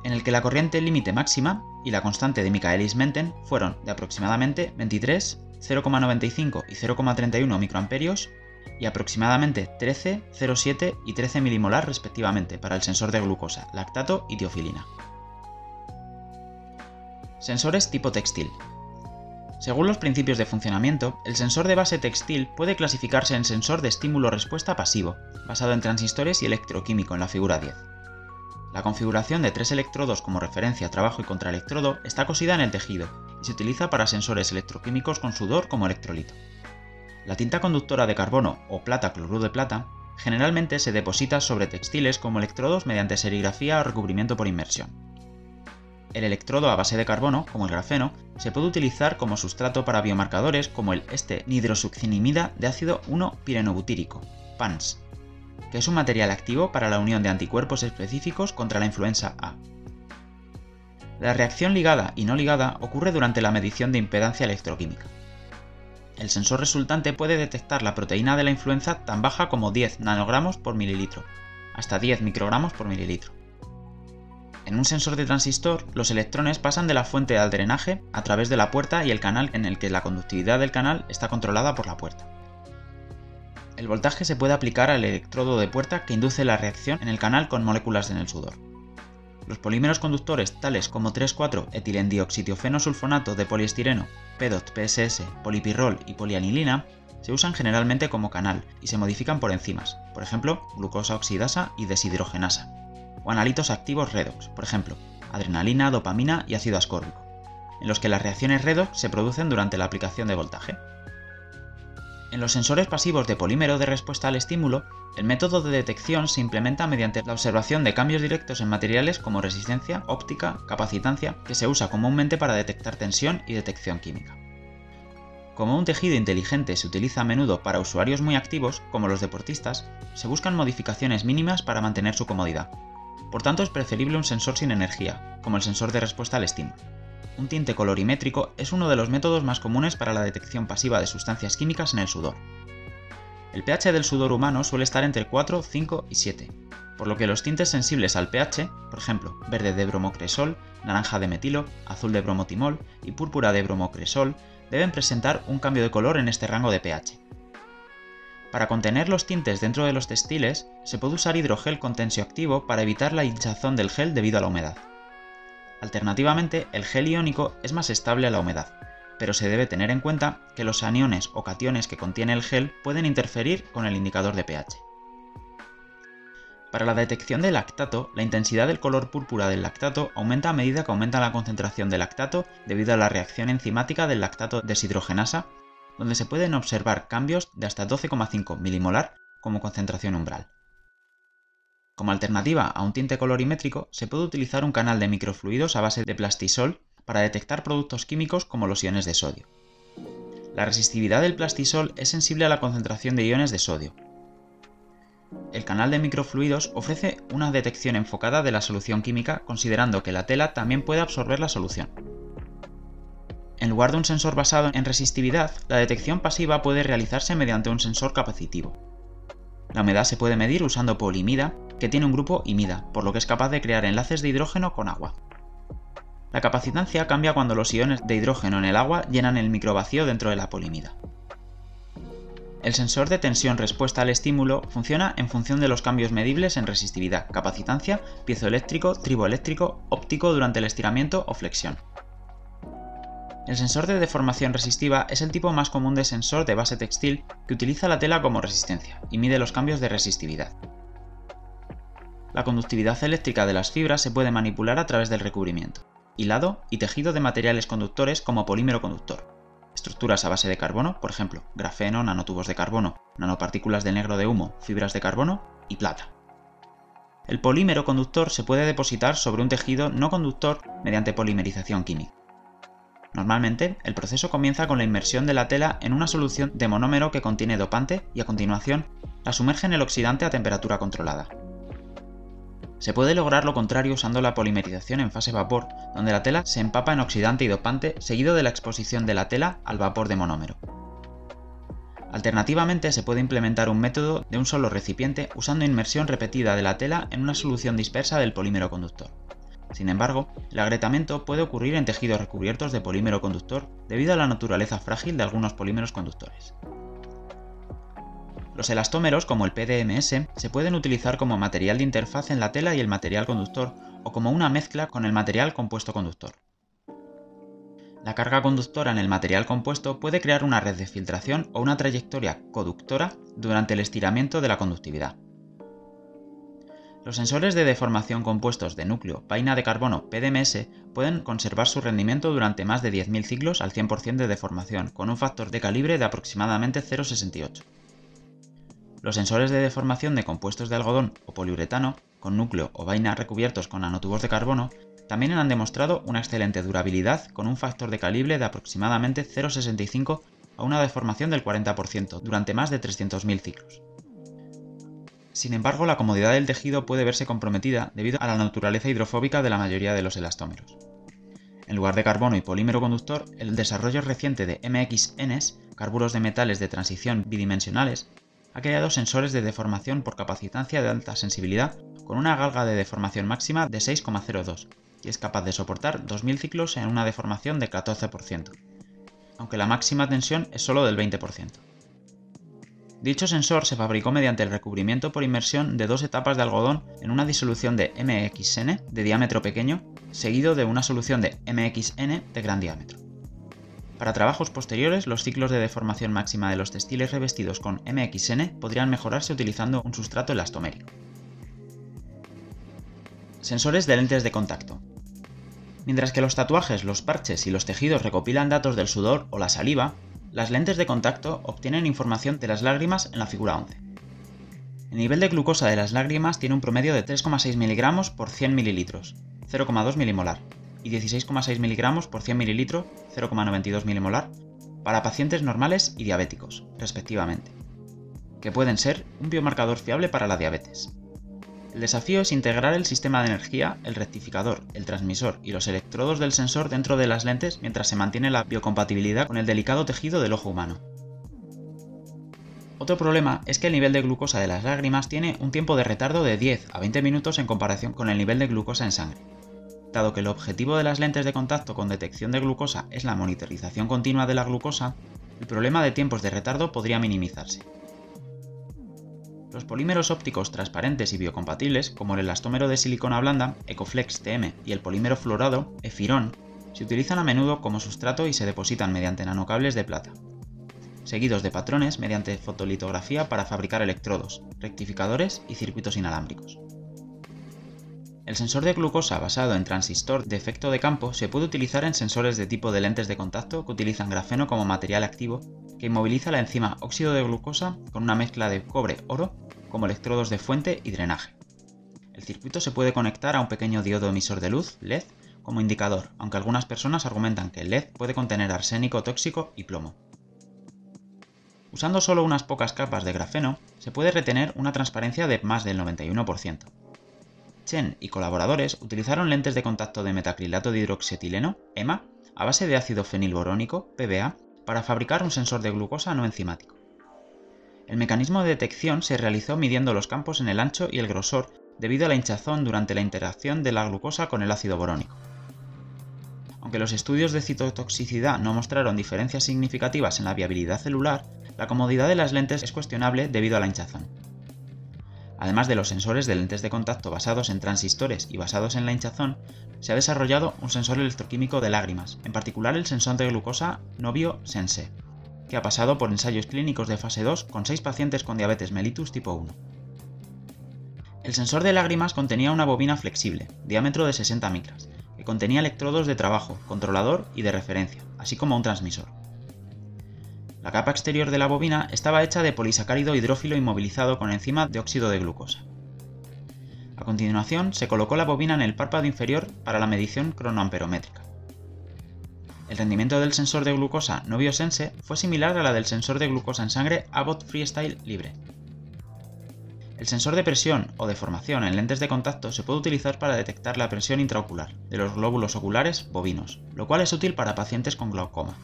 en el que la corriente límite máxima y la constante de Michaelis-Menten fueron de aproximadamente 23, 0,95 y 0,31 microamperios y aproximadamente 13, 0,7 y 13 milimolar respectivamente para el sensor de glucosa, lactato y tiofilina. Sensores tipo textil. Según los principios de funcionamiento, el sensor de base textil puede clasificarse en sensor de estímulo-respuesta pasivo, basado en transistores y electroquímico en la figura 10. La configuración de tres electrodos como referencia, trabajo y contraelectrodo está cosida en el tejido y se utiliza para sensores electroquímicos con sudor como electrolito. La tinta conductora de carbono o plata cloruro de plata generalmente se deposita sobre textiles como electrodos mediante serigrafía o recubrimiento por inmersión. El electrodo a base de carbono, como el grafeno, se puede utilizar como sustrato para biomarcadores como el este nidrosuccinimida de ácido 1-pirenobutírico, PANS, que es un material activo para la unión de anticuerpos específicos contra la influenza A. La reacción ligada y no ligada ocurre durante la medición de impedancia electroquímica. El sensor resultante puede detectar la proteína de la influenza tan baja como 10 nanogramos por mililitro, hasta 10 microgramos por mililitro. En un sensor de transistor, los electrones pasan de la fuente al drenaje a través de la puerta y el canal en el que la conductividad del canal está controlada por la puerta. El voltaje se puede aplicar al electrodo de puerta que induce la reacción en el canal con moléculas en el sudor. Los polímeros conductores tales como 3,4-etilendioxitiofenosulfonato de poliestireno, PEDOT, PSS, polipirrol y polianilina se usan generalmente como canal y se modifican por enzimas, por ejemplo, glucosa oxidasa y deshidrogenasa o analitos activos redox, por ejemplo, adrenalina, dopamina y ácido ascórbico, en los que las reacciones redox se producen durante la aplicación de voltaje. En los sensores pasivos de polímero de respuesta al estímulo, el método de detección se implementa mediante la observación de cambios directos en materiales como resistencia, óptica, capacitancia, que se usa comúnmente para detectar tensión y detección química. Como un tejido inteligente se utiliza a menudo para usuarios muy activos, como los deportistas, se buscan modificaciones mínimas para mantener su comodidad. Por tanto, es preferible un sensor sin energía, como el sensor de respuesta al estímulo. Un tinte colorimétrico es uno de los métodos más comunes para la detección pasiva de sustancias químicas en el sudor. El pH del sudor humano suele estar entre 4, 5 y 7, por lo que los tintes sensibles al pH, por ejemplo, verde de bromocresol, naranja de metilo, azul de bromotimol y púrpura de bromocresol, deben presentar un cambio de color en este rango de pH. Para contener los tintes dentro de los textiles, se puede usar hidrogel con tensioactivo para evitar la hinchazón del gel debido a la humedad. Alternativamente, el gel iónico es más estable a la humedad, pero se debe tener en cuenta que los aniones o cationes que contiene el gel pueden interferir con el indicador de pH. Para la detección del lactato, la intensidad del color púrpura del lactato aumenta a medida que aumenta la concentración de lactato debido a la reacción enzimática del lactato deshidrogenasa, donde se pueden observar cambios de hasta 12,5 milimolar como concentración umbral. Como alternativa a un tinte colorimétrico, se puede utilizar un canal de microfluidos a base de plastisol para detectar productos químicos como los iones de sodio. La resistividad del plastisol es sensible a la concentración de iones de sodio. El canal de microfluidos ofrece una detección enfocada de la solución química considerando que la tela también puede absorber la solución. En lugar de un sensor basado en resistividad, la detección pasiva puede realizarse mediante un sensor capacitivo. La humedad se puede medir usando polimida, que tiene un grupo imida, por lo que es capaz de crear enlaces de hidrógeno con agua. La capacitancia cambia cuando los iones de hidrógeno en el agua llenan el microvacío dentro de la polimida. El sensor de tensión respuesta al estímulo funciona en función de los cambios medibles en resistividad, capacitancia, piezoeléctrico, triboeléctrico, óptico durante el estiramiento o flexión. El sensor de deformación resistiva es el tipo más común de sensor de base textil que utiliza la tela como resistencia y mide los cambios de resistividad. La conductividad eléctrica de las fibras se puede manipular a través del recubrimiento, hilado y tejido de materiales conductores como polímero conductor. Estructuras a base de carbono, por ejemplo, grafeno, nanotubos de carbono, nanopartículas de negro de humo, fibras de carbono y plata. El polímero conductor se puede depositar sobre un tejido no conductor mediante polimerización química. Normalmente, el proceso comienza con la inmersión de la tela en una solución de monómero que contiene dopante y a continuación la sumerge en el oxidante a temperatura controlada. Se puede lograr lo contrario usando la polimerización en fase vapor, donde la tela se empapa en oxidante y dopante seguido de la exposición de la tela al vapor de monómero. Alternativamente se puede implementar un método de un solo recipiente usando inmersión repetida de la tela en una solución dispersa del polímero conductor. Sin embargo, el agrietamiento puede ocurrir en tejidos recubiertos de polímero conductor debido a la naturaleza frágil de algunos polímeros conductores. Los elastómeros, como el PDMS, se pueden utilizar como material de interfaz en la tela y el material conductor, o como una mezcla con el material compuesto conductor. La carga conductora en el material compuesto puede crear una red de filtración o una trayectoria conductora durante el estiramiento de la conductividad. Los sensores de deformación compuestos de núcleo, vaina de carbono, PDMS, pueden conservar su rendimiento durante más de 10.000 ciclos al 100% de deformación, con un factor de calibre de aproximadamente 0,68. Los sensores de deformación de compuestos de algodón o poliuretano, con núcleo o vaina recubiertos con nanotubos de carbono, también han demostrado una excelente durabilidad con un factor de calibre de aproximadamente 0,65 a una deformación del 40% durante más de 300.000 ciclos. Sin embargo, la comodidad del tejido puede verse comprometida debido a la naturaleza hidrofóbica de la mayoría de los elastómeros. En lugar de carbono y polímero conductor, el desarrollo reciente de MXNs, carburos de metales de transición bidimensionales, ha creado sensores de deformación por capacitancia de alta sensibilidad con una galga de deformación máxima de 6,02 y es capaz de soportar 2000 ciclos en una deformación de 14%, aunque la máxima tensión es solo del 20%. Dicho sensor se fabricó mediante el recubrimiento por inmersión de dos etapas de algodón en una disolución de MXN de diámetro pequeño, seguido de una solución de MXN de gran diámetro. Para trabajos posteriores, los ciclos de deformación máxima de los textiles revestidos con MXN podrían mejorarse utilizando un sustrato elastomérico. Sensores de lentes de contacto. Mientras que los tatuajes, los parches y los tejidos recopilan datos del sudor o la saliva, Las lentes de contacto obtienen información de las lágrimas en la figura 11. El nivel de glucosa de las lágrimas tiene un promedio de 3,6 mg por 100 ml, 0,2 milimolar, y 16,6 mg por 100 ml, 0,92 milimolar, para pacientes normales y diabéticos, respectivamente, que pueden ser un biomarcador fiable para la diabetes. El desafío es integrar el sistema de energía, el rectificador, el transmisor y los electrodos del sensor dentro de las lentes mientras se mantiene la biocompatibilidad con el delicado tejido del ojo humano. Otro problema es que el nivel de glucosa de las lágrimas tiene un tiempo de retardo de 10 a 20 minutos en comparación con el nivel de glucosa en sangre. Dado que el objetivo de las lentes de contacto con detección de glucosa es la monitorización continua de la glucosa, el problema de tiempos de retardo podría minimizarse. Los polímeros ópticos transparentes y biocompatibles, como el elastómero de silicona blanda, Ecoflex TM, y el polímero fluorado, Efirón, se utilizan a menudo como sustrato y se depositan mediante nanocables de plata, seguidos de patrones mediante fotolitografía para fabricar electrodos, rectificadores y circuitos inalámbricos. El sensor de glucosa basado en transistor de efecto de campo se puede utilizar en sensores de tipo de lentes de contacto que utilizan grafeno como material activo que inmoviliza la enzima óxido de glucosa con una mezcla de cobre-oro como electrodos de fuente y drenaje. El circuito se puede conectar a un pequeño diodo emisor de luz, LED, como indicador, aunque algunas personas argumentan que el LED puede contener arsénico tóxico y plomo. Usando solo unas pocas capas de grafeno, se puede retener una transparencia de más del 91%. Chen y colaboradores utilizaron lentes de contacto de metacrilato de hidroxietileno, EMA, a base de ácido fenilborónico, PBA, para fabricar un sensor de glucosa no enzimático. El mecanismo de detección se realizó midiendo los campos en el ancho y el grosor debido a la hinchazón durante la interacción de la glucosa con el ácido borónico. Aunque los estudios de citotoxicidad no mostraron diferencias significativas en la viabilidad celular, la comodidad de las lentes es cuestionable debido a la hinchazón. Además de los sensores de lentes de contacto basados en transistores y basados en la hinchazón, se ha desarrollado un sensor electroquímico de lágrimas, en particular el sensor de glucosa Novio Sense, que ha pasado por ensayos clínicos de fase 2 con 6 pacientes con diabetes mellitus tipo 1. El sensor de lágrimas contenía una bobina flexible, diámetro de 60 micras, que contenía electrodos de trabajo, controlador y de referencia, así como un transmisor. La capa exterior de la bobina estaba hecha de polisacárido hidrófilo inmovilizado con enzima de óxido de glucosa. A continuación, se colocó la bobina en el párpado inferior para la medición cronoamperométrica. El rendimiento del sensor de glucosa no biosense fue similar a la del sensor de glucosa en sangre Abbott Freestyle Libre. El sensor de presión o deformación en lentes de contacto se puede utilizar para detectar la presión intraocular de los glóbulos oculares bovinos, lo cual es útil para pacientes con glaucoma.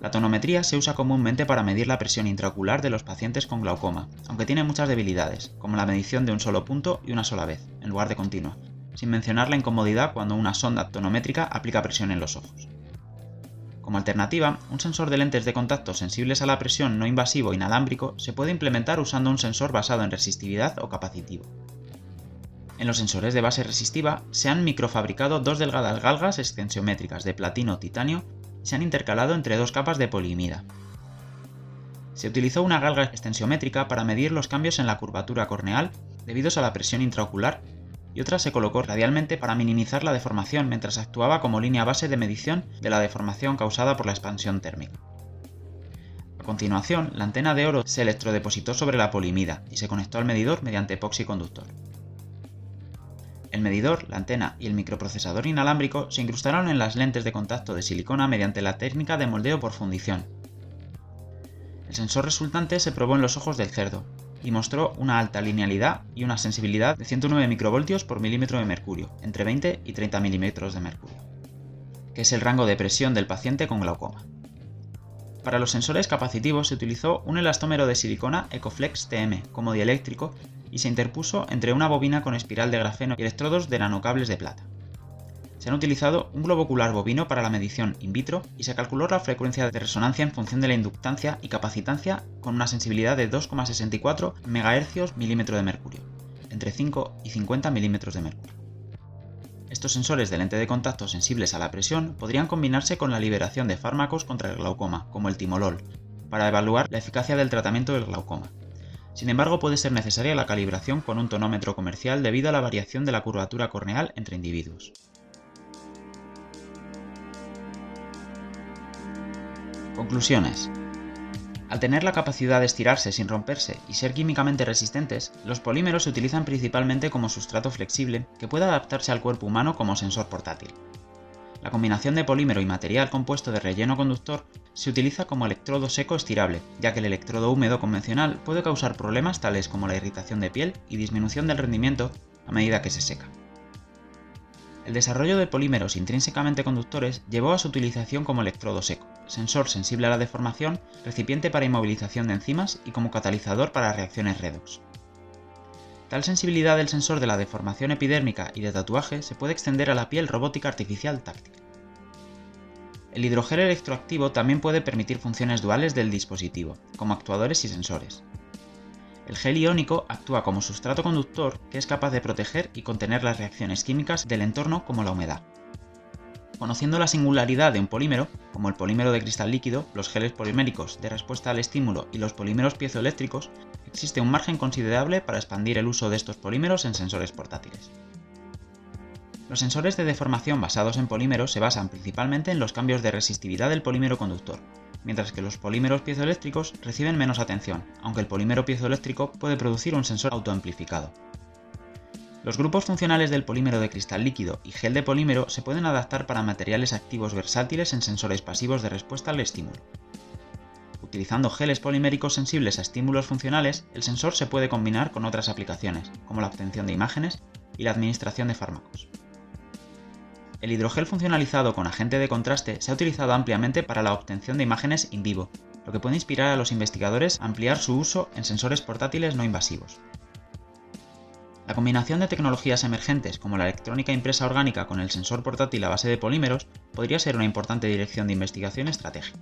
La tonometría se usa comúnmente para medir la presión intraocular de los pacientes con glaucoma, aunque tiene muchas debilidades, como la medición de un solo punto y una sola vez, en lugar de continua, sin mencionar la incomodidad cuando una sonda tonométrica aplica presión en los ojos. Como alternativa, un sensor de lentes de contacto sensibles a la presión no invasivo inalámbrico se puede implementar usando un sensor basado en resistividad o capacitivo. En los sensores de base resistiva se han microfabricado dos delgadas galgas extensiométricas de platino-titanio se han intercalado entre dos capas de polimida. Se utilizó una galga extensiométrica para medir los cambios en la curvatura corneal debidos a la presión intraocular y otra se colocó radialmente para minimizar la deformación mientras actuaba como línea base de medición de la deformación causada por la expansión térmica. A continuación, la antena de oro se electrodepositó sobre la polimida y se conectó al medidor mediante epoxi conductor. El medidor, la antena y el microprocesador inalámbrico se incrustaron en las lentes de contacto de silicona mediante la técnica de moldeo por fundición. El sensor resultante se probó en los ojos del cerdo y mostró una alta linealidad y una sensibilidad de 109 microvoltios por milímetro de mercurio, entre 20 y 30 milímetros de mercurio, que es el rango de presión del paciente con glaucoma. Para los sensores capacitivos se utilizó un elastómero de silicona Ecoflex TM como dieléctrico y se interpuso entre una bobina con espiral de grafeno y electrodos de nanocables de plata. Se han utilizado un globo ocular bovino para la medición in vitro y se calculó la frecuencia de resonancia en función de la inductancia y capacitancia con una sensibilidad de 2,64 MHz milímetro de mercurio, entre 5 y 50 milímetros de mercurio. Estos sensores de lente de contacto sensibles a la presión podrían combinarse con la liberación de fármacos contra el glaucoma, como el timolol, para evaluar la eficacia del tratamiento del glaucoma. Sin embargo, puede ser necesaria la calibración con un tonómetro comercial debido a la variación de la curvatura corneal entre individuos. Conclusiones. Al tener la capacidad de estirarse sin romperse y ser químicamente resistentes, los polímeros se utilizan principalmente como sustrato flexible que puede adaptarse al cuerpo humano como sensor portátil. La combinación de polímero y material compuesto de relleno conductor se utiliza como electrodo seco estirable, ya que el electrodo húmedo convencional puede causar problemas tales como la irritación de piel y disminución del rendimiento a medida que se seca. El desarrollo de polímeros intrínsecamente conductores llevó a su utilización como electrodo seco, sensor sensible a la deformación, recipiente para inmovilización de enzimas y como catalizador para reacciones redox. Tal sensibilidad del sensor de la deformación epidérmica y de tatuaje se puede extender a la piel robótica artificial táctil. El hidrogel electroactivo también puede permitir funciones duales del dispositivo, como actuadores y sensores. El gel iónico actúa como sustrato conductor que es capaz de proteger y contener las reacciones químicas del entorno como la humedad. Conociendo la singularidad de un polímero, como el polímero de cristal líquido, los geles poliméricos de respuesta al estímulo y los polímeros piezoeléctricos, existe un margen considerable para expandir el uso de estos polímeros en sensores portátiles. Los sensores de deformación basados en polímeros se basan principalmente en los cambios de resistividad del polímero conductor, mientras que los polímeros piezoeléctricos reciben menos atención, aunque el polímero piezoeléctrico puede producir un sensor autoamplificado. Los grupos funcionales del polímero de cristal líquido y gel de polímero se pueden adaptar para materiales activos versátiles en sensores pasivos de respuesta al estímulo. Utilizando geles poliméricos sensibles a estímulos funcionales, el sensor se puede combinar con otras aplicaciones, como la obtención de imágenes y la administración de fármacos. El hidrogel funcionalizado con agente de contraste se ha utilizado ampliamente para la obtención de imágenes in vivo, lo que puede inspirar a los investigadores a ampliar su uso en sensores portátiles no invasivos. La combinación de tecnologías emergentes como la electrónica impresa orgánica con el sensor portátil a base de polímeros podría ser una importante dirección de investigación estratégica.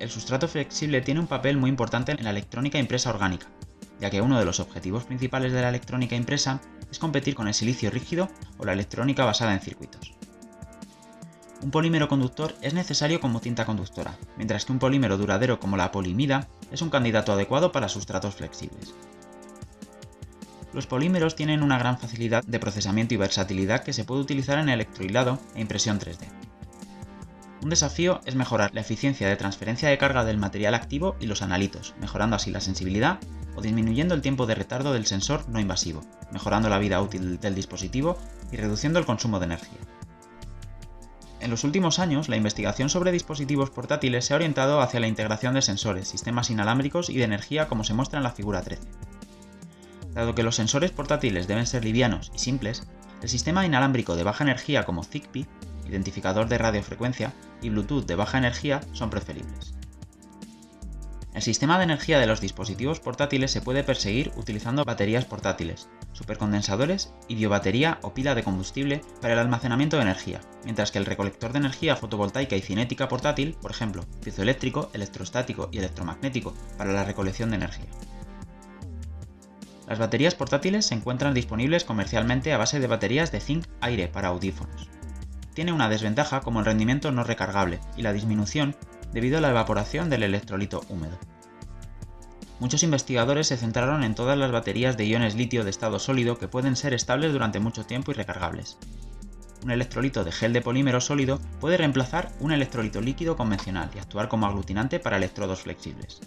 El sustrato flexible tiene un papel muy importante en la electrónica impresa orgánica, ya que uno de los objetivos principales de la electrónica impresa es competir con el silicio rígido o la electrónica basada en circuitos. Un polímero conductor es necesario como tinta conductora, mientras que un polímero duradero como la polimida es un candidato adecuado para sustratos flexibles. Los polímeros tienen una gran facilidad de procesamiento y versatilidad que se puede utilizar en electrohilado e impresión 3D. Un desafío es mejorar la eficiencia de transferencia de carga del material activo y los analitos, mejorando así la sensibilidad o disminuyendo el tiempo de retardo del sensor no invasivo, mejorando la vida útil del dispositivo y reduciendo el consumo de energía. En los últimos años, la investigación sobre dispositivos portátiles se ha orientado hacia la integración de sensores, sistemas inalámbricos y de energía como se muestra en la figura 13. Dado que los sensores portátiles deben ser livianos y simples, el sistema inalámbrico de baja energía como Zigbee, identificador de radiofrecuencia, y Bluetooth de baja energía son preferibles. El sistema de energía de los dispositivos portátiles se puede perseguir utilizando baterías portátiles, supercondensadores y biobatería o pila de combustible para el almacenamiento de energía, mientras que el recolector de energía fotovoltaica y cinética portátil, por ejemplo, piezoeléctrico, electrostático y electromagnético, para la recolección de energía. Las baterías portátiles se encuentran disponibles comercialmente a base de baterías de zinc-aire para audífonos. Tiene una desventaja como el rendimiento no recargable y la disminución debido a la evaporación del electrolito húmedo. Muchos investigadores se centraron en todas las baterías de iones litio de estado sólido que pueden ser estables durante mucho tiempo y recargables. Un electrolito de gel de polímero sólido puede reemplazar un electrolito líquido convencional y actuar como aglutinante para electrodos flexibles.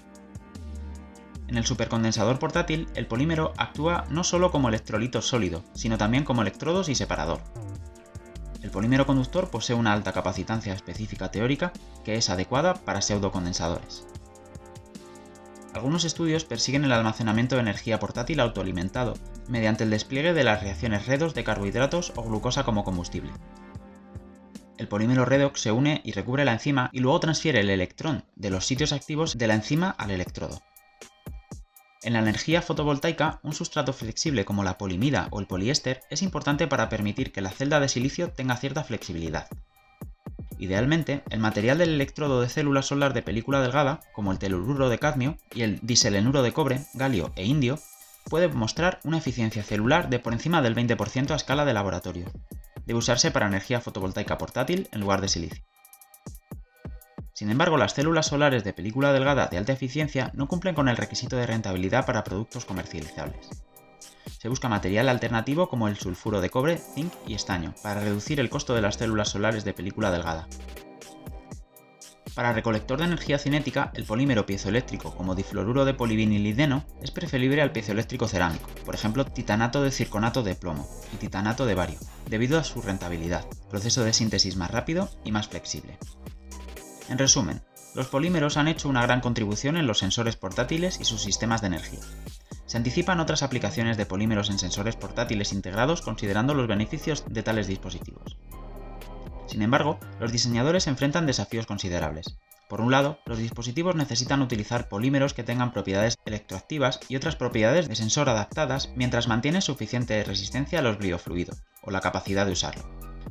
En el supercondensador portátil, el polímero actúa no solo como electrolito sólido, sino también como electrodos y separador. El polímero conductor posee una alta capacitancia específica teórica que es adecuada para pseudocondensadores. Algunos estudios persiguen el almacenamiento de energía portátil autoalimentado mediante el despliegue de las reacciones redox de carbohidratos o glucosa como combustible. El polímero redox se une y recubre la enzima y luego transfiere el electrón de los sitios activos de la enzima al electrodo. En la energía fotovoltaica, un sustrato flexible como la polimida o el poliéster es importante para permitir que la celda de silicio tenga cierta flexibilidad. Idealmente, el material del electrodo de célula solar de película delgada, como el telururo de cadmio y el diselenuro de cobre, galio e indio, puede mostrar una eficiencia celular de por encima del 20% a escala de laboratorio. Debe usarse para energía fotovoltaica portátil en lugar de silicio. Sin embargo, las células solares de película delgada de alta eficiencia no cumplen con el requisito de rentabilidad para productos comercializables. Se busca material alternativo como el sulfuro de cobre, zinc y estaño, para reducir el costo de las células solares de película delgada. Para recolector de energía cinética, el polímero piezoeléctrico como difluoruro de polivinilideno es preferible al piezoeléctrico cerámico, por ejemplo titanato de circonato de plomo y titanato de bario, debido a su rentabilidad, proceso de síntesis más rápido y más flexible. En resumen, los polímeros han hecho una gran contribución en los sensores portátiles y sus sistemas de energía. Se anticipan otras aplicaciones de polímeros en sensores portátiles integrados considerando los beneficios de tales dispositivos. Sin embargo, los diseñadores enfrentan desafíos considerables. Por un lado, los dispositivos necesitan utilizar polímeros que tengan propiedades electroactivas y otras propiedades de sensor adaptadas mientras mantienen suficiente resistencia a los biofluidos, o la capacidad de usarlo,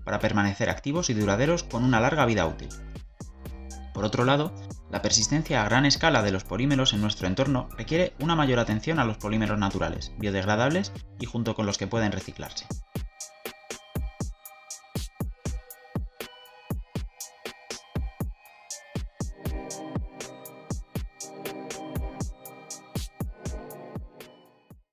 para permanecer activos y duraderos con una larga vida útil. Por otro lado, la persistencia a gran escala de los polímeros en nuestro entorno requiere una mayor atención a los polímeros naturales, biodegradables y junto con los que pueden reciclarse.